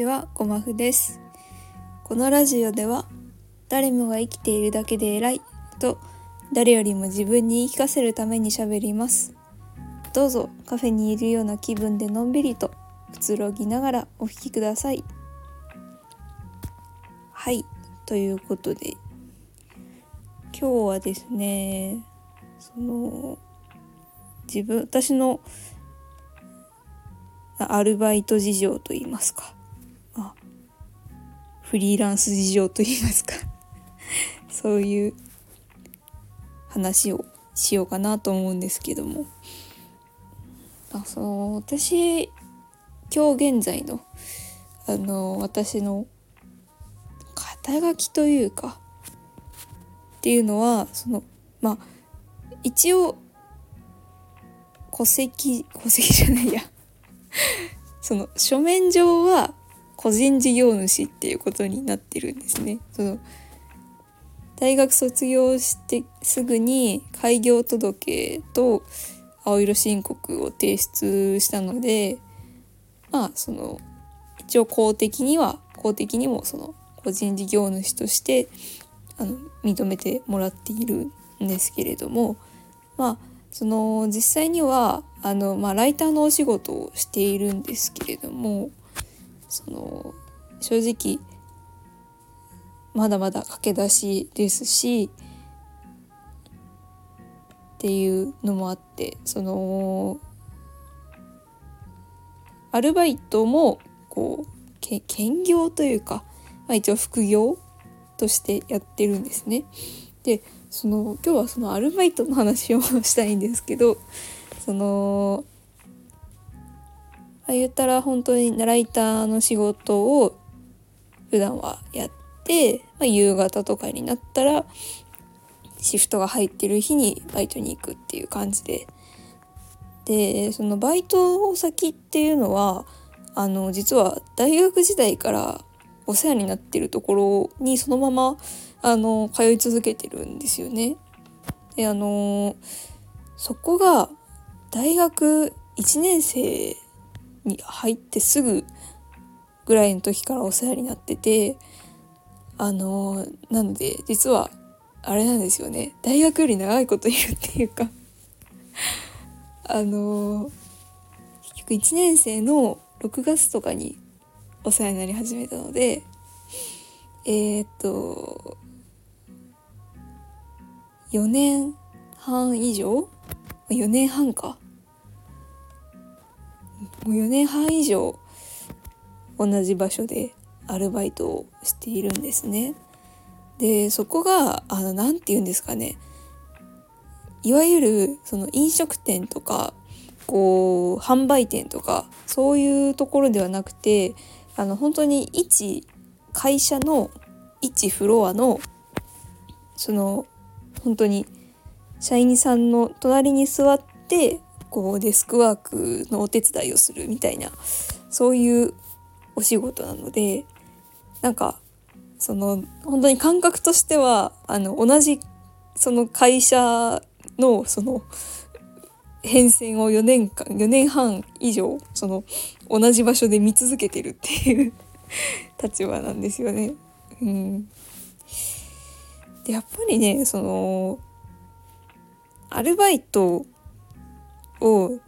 ちは、ごまふです。このラジオでは、誰もが生きているだけで偉いと、誰よりも自分に言い聞かせるために喋ります。どうぞカフェにいるような気分でのんびりとくつろぎながらお聞きください。はい、ということで、今日はですね、その、自分、私のアルバイト事情といいますか、フリーランス事情といいますか。そういう話をしようかなと思うんですけども。あその私今日現在のあの私の肩書きというかっていうのはそのまあ一応戸籍戸籍じゃないや。その書面上は個人事業主っていうことになってるんですね。その大学卒業してすぐに開業届と青色申告を提出したのでまあその一応公的には公的にもその個人事業主としてあの認めてもらっているんですけれどもまあその実際にはあの、まあ、ライターのお仕事をしているんですけれどもその正直まだまだ駆け出しですしっていうのもあってそのアルバイトもこう兼業というか、まあ、一応副業としてやってるんですね。でその今日はそのアルバイトの話をしたいんですけどその言ったら本当にライターの仕事を普段はやって、まあ、夕方とかになったらシフトが入ってる日にバイトに行くっていう感じででそのバイト先っていうのはあの実は大学時代からお世話になってるところにそのままあの通い続けてるんですよね。であのそこが大学1年生に入ってすぐぐらいの時からお世話になっててあのなので実はあれなんですよね。大学より長いこといるっていうか。あの結局1年生の6月とかにお世話になり始めたのでえー、っと4年半以上？4年半か。もう4年半以上同じ場所でアルバイトをしているんですね。でそこがあの何て言うんですかねいわゆるその飲食店とかこう販売店とかそういうところではなくてあの本当に一会社の一フロアのその本当に社員さんの隣に座ってこうデスクワークのお手伝いをするみたいなそういうお仕事なのでなんかその本当に感覚としてはあの同じその会社のその変遷を4年間4年半以上その同じ場所で見続けてるっていう 立場なんですよね。うん、でやっぱりねそのアルバイトを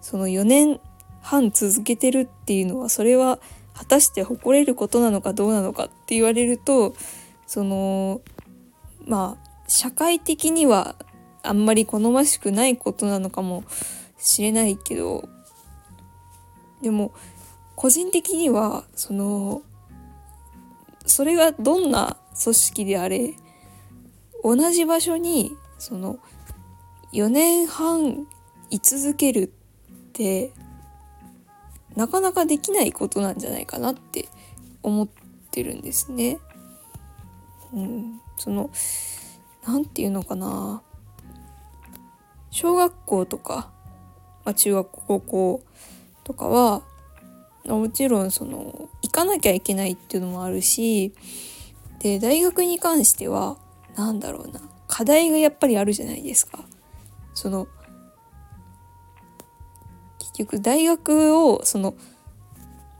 その4年半続けてるっていうのはそれは果たして誇れることなのかどうなのかって言われるとそのまあ社会的にはあんまり好ましくないことなのかもしれないけどでも個人的にはそのそれがどんな組織であれ同じ場所にその4年半居続けるってなかなかできないことなんじゃないかなって思ってるんですね。うん、そのなんていうのかな小学校とか、まあ、中学校高校とかはもちろんその行かなきゃいけないっていうのもあるしで大学に関してはなんだろうな課題がやっぱりあるじゃないですか。その結局大学をその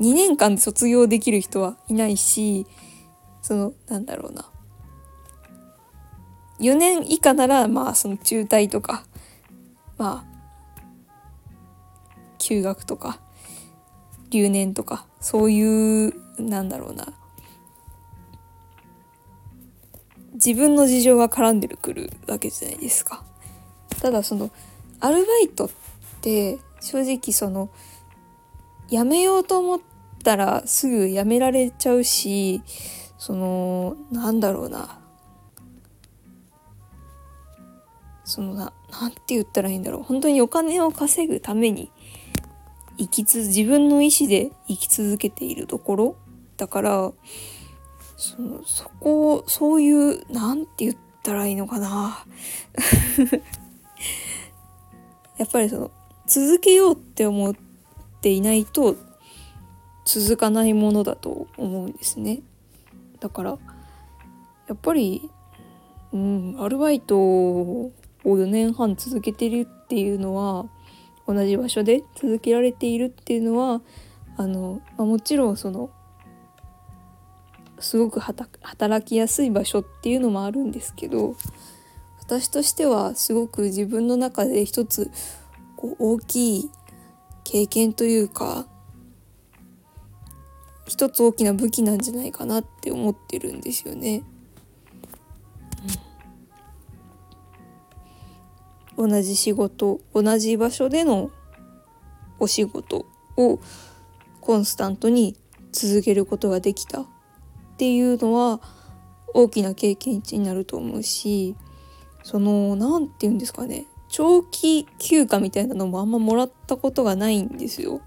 2年間で卒業できる人はいないしそのなんだろうな4年以下ならまあその中退とかまあ休学とか留年とかそういうなんだろうな自分の事情が絡んでくるわけじゃないですか。ただそのアルバイトって正直その辞めようと思ったらすぐ辞められちゃうしそのなんだろうな。そのななんて言ったらいいんだろう。本当にお金を稼ぐために生きつ自分の意思で生き続けているところ。だからそのそこをそういうなんて言ったらいいのかな。やっぱりその続けようって思っていないと続かないものだと思うんですね。だからやっぱりうんアルバイトを4年半続けてるっていうのは同じ場所で続けられているっていうのはあの、まあ、もちろんそのすごく働きやすい場所っていうのもあるんですけど私としてはすごく自分の中で一つこう大きい経験というか一つ大きな武器なんじゃないかなって思ってるんですよね。同じ仕事同じ場所でのお仕事をコンスタントに続けることができたっていうのは大きな経験値になると思うしその何て言うんですかね長期休暇みたいなのもあんまもらったことがないんですよ。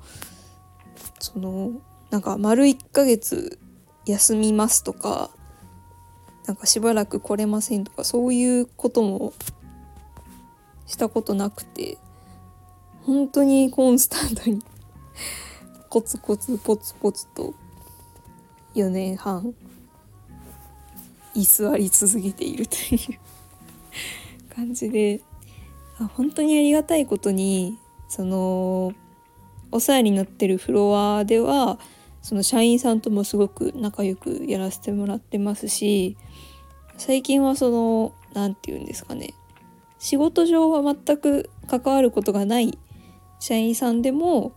そのなんか丸1ヶ月休みますとかなんかしばらく来れませんとかそういうこともしたことなくて本当にコンスタントに コツコツポツポツと4年半居座り続けているという感じで本当にありがたいことにそのお世話になってるフロアではその社員さんともすごく仲良くやらせてもらってますし最近はその何て言うんですかね仕事上は全く関わることがない社員さんでも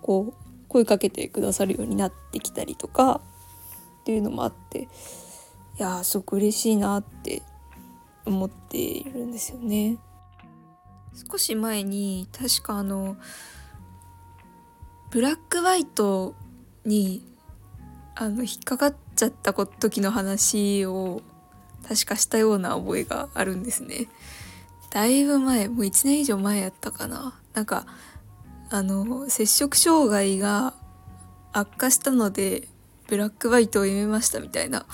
こう声かけてくださるようになってきたりとかっていうのもあっていやすごく嬉しいなって思っているんですよね。少し前に確かあのブラックワイトにあの引っかかっちゃった時の話を確かしたような覚えがあるんですね。だいぶ前もう1年以上前やったかな。なんかあの摂食障害が悪化したのでブラックバイトをやめましたみたいな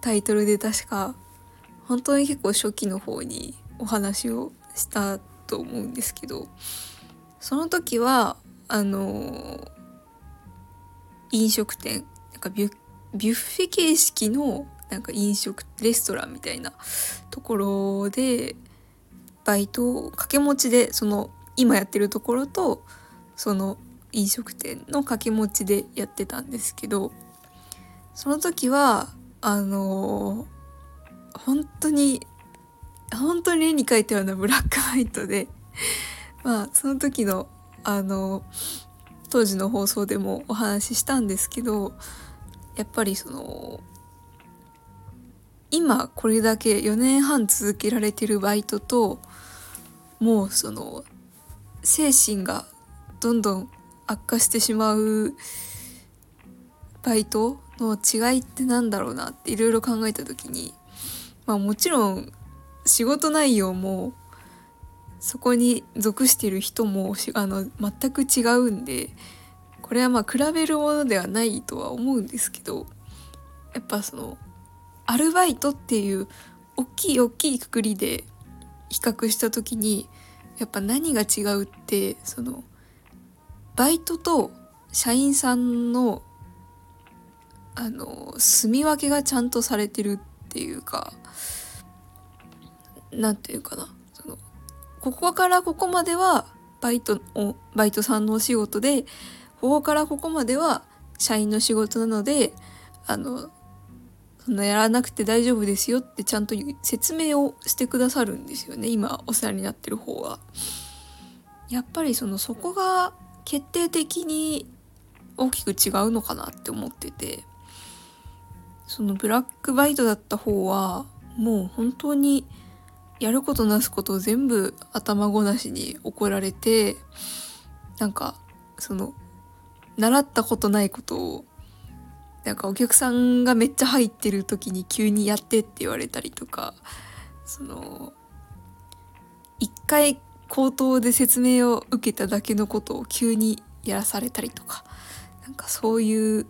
タイトルで確か本当に結構初期の方にお話をしたと思うんですけどその時はあの飲食店なんかビュビュッフェ形式のなんか飲食レストランみたいなところでバイトを掛け持ちでその今やってるところとその飲食店の掛け持ちでやってたんですけどその時はあの本当に本当に絵に描いたようなブラックホワイトで。まあその時のあの当時の放送でもお話ししたんですけどやっぱりその今これだけ4年半続けられてるバイトともうその精神がどんどん悪化してしまうバイトの違いってなんだろうなっていろいろ考えた時にまあもちろん仕事内容もそこに属してる人もあの全く違うんでこれはまあ比べるものではないとは思うんですけどやっぱそのアルバイトっていう大きい大きいくくりで比較した時にやっぱ何が違うってそのバイトと社員さんのあの住み分けがちゃんとされてるっていうか何て言うかな。そのここからここまではバイトをバイトさんのお仕事でここからここまでは社員の仕事なのであのそんなやらなくて大丈夫ですよってちゃんと説明をしてくださるんですよね。今お世話になってる方は。やっぱりそのそこが決定的に大きく違うのかなって思ってて。そのブラックバイトだった方はもう本当にやることなすことを全部頭ごなしに怒られてなんかその習ったことないことをなんかお客さんがめっちゃ入ってる時に急にやってって言われたりとかその一回口頭で説明を受けただけのことを急にやらされたりとかなんかそういう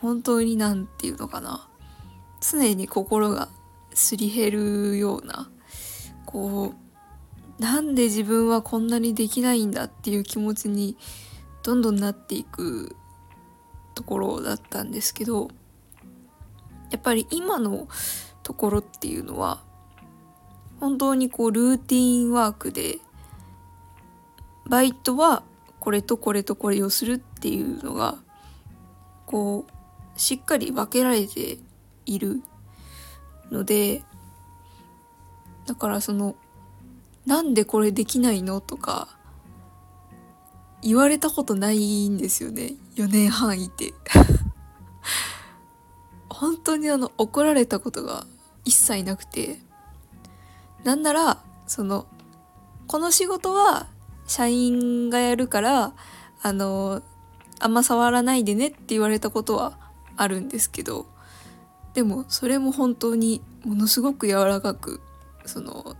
本当に何て言うのかな常に心がすり減るようなこうなんで自分はこんなにできないんだっていう気持ちにどんどんなっていくところだったんですけどやっぱり今のところっていうのは本当にこうルーティンワークでバイトはこれとこれとこれをするっていうのがこうしっかり分けられているのでだからそのなんでこれできないのとか言われたことないんですよね。4年半いて。本当にあの怒られたことが一切なくて。なんならそのこの仕事は社員がやるからあのあんま触らないでねって言われたことはあるんですけどでもそれも本当にものすごく柔らかくその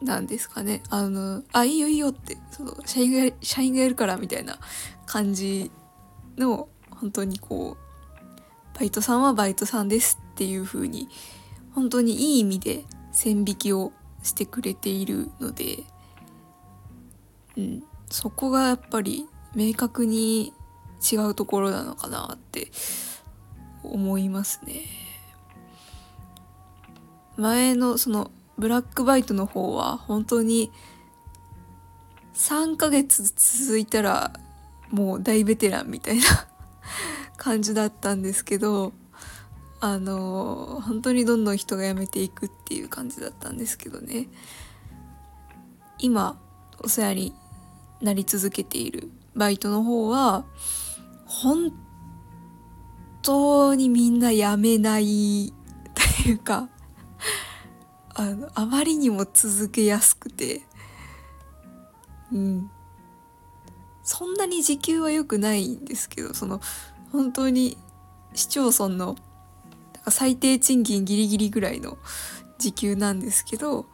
なんですかねあのあいいよいいよってその社員が社員がやるからみたいな感じの本当にこうバイトさんはバイトさんですっていう風に本当にいい意味で線引きをしてくれているので、うん、そこがやっぱり明確に違うところなのかなって思いますね。前のそのブラックバイトの方は本当に3ヶ月続いたらもう大ベテランみたいな 感じだったんですけどあの本当にどんどん人が辞めていくっていう感じだったんですけどね。今お世話になり続けているバイトの方は本当にみんな辞めないというかあのあまりにも続けやすくて。うん。そんなに時給は良くないんですけどその本当に市町村の最低賃金ギリギリぐらいの時給なんですけど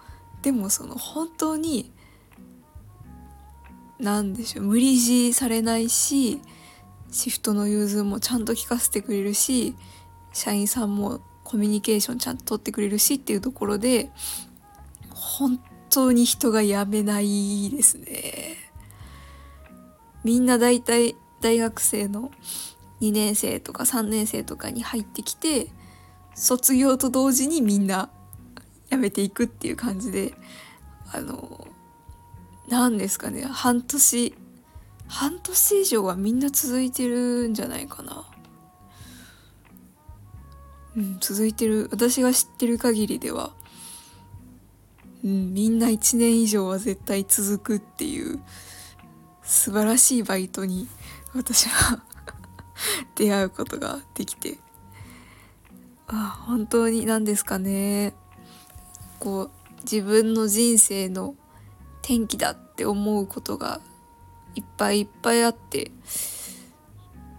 でもその本当に何でしょう無理強いされないしシフトの融通もちゃんと聞かせてくれるし社員さんもコミュニケーションちゃんと取ってくれるしっていうところで本当に人が辞めないですね。みんな大体大学生の2年生とか3年生とかに入ってきて卒業と同時にみんな辞めていくっていう感じであの何ですかね半年半年以上はみんな続いてるんじゃないかな。うん、続いてる私が知ってる限りでは、うん、みんな1年以上は絶対続くっていう素晴らしいバイトに私は 出会うことができてあ本当に何ですかね。こう自分の人生の転機だって思うことがいっぱいいっぱいあって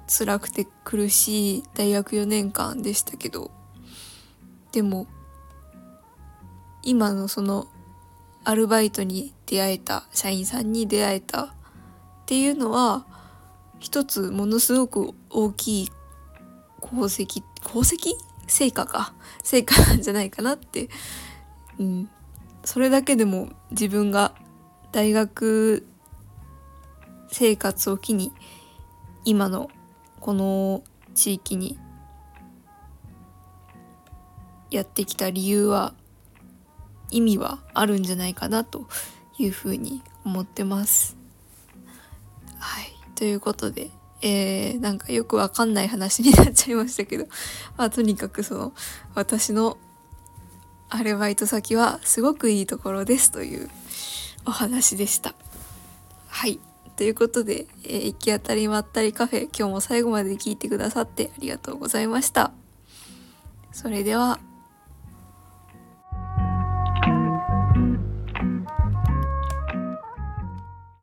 辛くて苦しい大学4年間でしたけどでも今のそのアルバイトに出会えた社員さんに出会えたっていうのは一つものすごく大きい功績功績？成果か？成果なんじゃないかなって、うん、それだけでも自分が大学生活を機に今のこの地域にやってきた理由は意味はあるんじゃないかなというふうに思ってます。はいということで、えー、なんかよくわかんない話になっちゃいましたけど、まあとにかくその私のアルバイト先はすごくいいところですというお話でした。はい。ということで、えー、行き当たりまったりカフェ、今日も最後まで聞いてくださってありがとうございました。それでは、